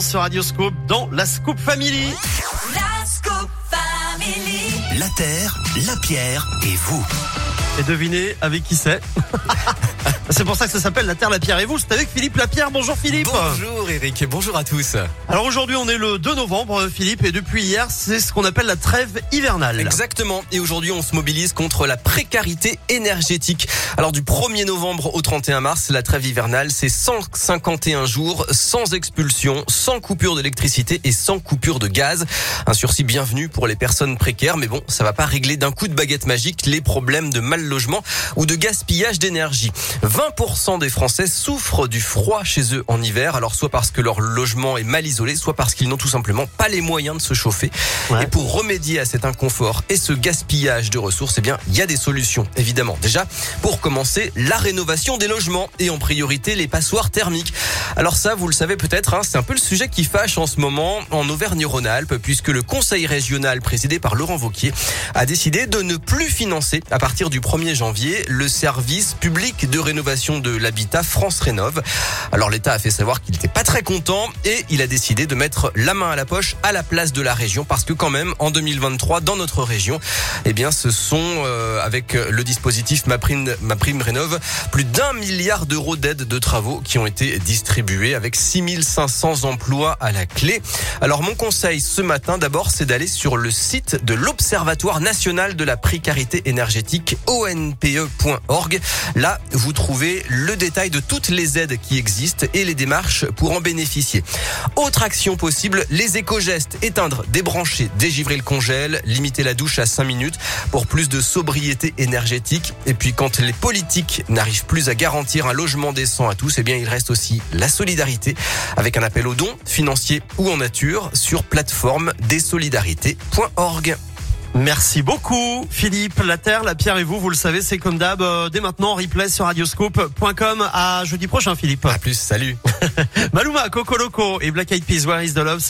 sur Radio Scoop dans la Scoop Family. La Scoop Family. La terre, la pierre et vous. Et devinez avec qui c'est C'est pour ça que ça s'appelle La Terre, la Pierre et vous. C'est avec Philippe Lapierre. Bonjour Philippe. Bonjour Eric et bonjour à tous. Alors aujourd'hui on est le 2 novembre Philippe et depuis hier c'est ce qu'on appelle la trêve hivernale. Exactement. Et aujourd'hui on se mobilise contre la précarité énergétique. Alors du 1er novembre au 31 mars, la trêve hivernale c'est 151 jours sans expulsion, sans coupure d'électricité et sans coupure de gaz. Un sursis bienvenu pour les personnes précaires mais bon ça va pas régler d'un coup de baguette magique les problèmes de mal logement ou de gaspillage d'énergie. 20% des Français souffrent du froid chez eux en hiver, alors soit parce que leur logement est mal isolé, soit parce qu'ils n'ont tout simplement pas les moyens de se chauffer. Ouais. Et pour remédier à cet inconfort et ce gaspillage de ressources, eh bien, il y a des solutions, évidemment. Déjà, pour commencer, la rénovation des logements et en priorité les passoires thermiques. Alors ça, vous le savez peut-être, hein, c'est un peu le sujet qui fâche en ce moment en Auvergne-Rhône-Alpes, puisque le conseil régional présidé par Laurent Vauquier a décidé de ne plus financer à partir du 1er janvier le service public de rénovation de l'habitat France Rénove. Alors l'État a fait savoir qu'il n'était pas très content et il a décidé de mettre la main à la poche à la place de la région parce que quand même en 2023 dans notre région, eh bien ce sont euh, avec le dispositif Ma Prime, Ma Prime Rénove plus d'un milliard d'euros d'aide de travaux qui ont été distribués avec 6500 emplois à la clé. Alors mon conseil ce matin d'abord c'est d'aller sur le site de l'Observatoire national de la précarité énergétique onpe.org. Là, vous trouvez le détail de toutes les aides qui existent et les démarches pour en bénéficier. Autre action possible, les éco-gestes. Éteindre, débrancher, dégivrer le congèle, limiter la douche à 5 minutes pour plus de sobriété énergétique. Et puis quand les politiques n'arrivent plus à garantir un logement décent à tous, eh bien il reste aussi la solidarité avec un appel aux dons financiers ou en nature sur plateforme desolidarités.org. Merci beaucoup Philippe. La Terre, la Pierre et vous, vous le savez, c'est comme d'hab. euh, dès maintenant en replay sur radioscope.com à jeudi prochain Philippe. À plus, salut. Maluma, Coco Loco et Black Eyed Peas, Where is the Love?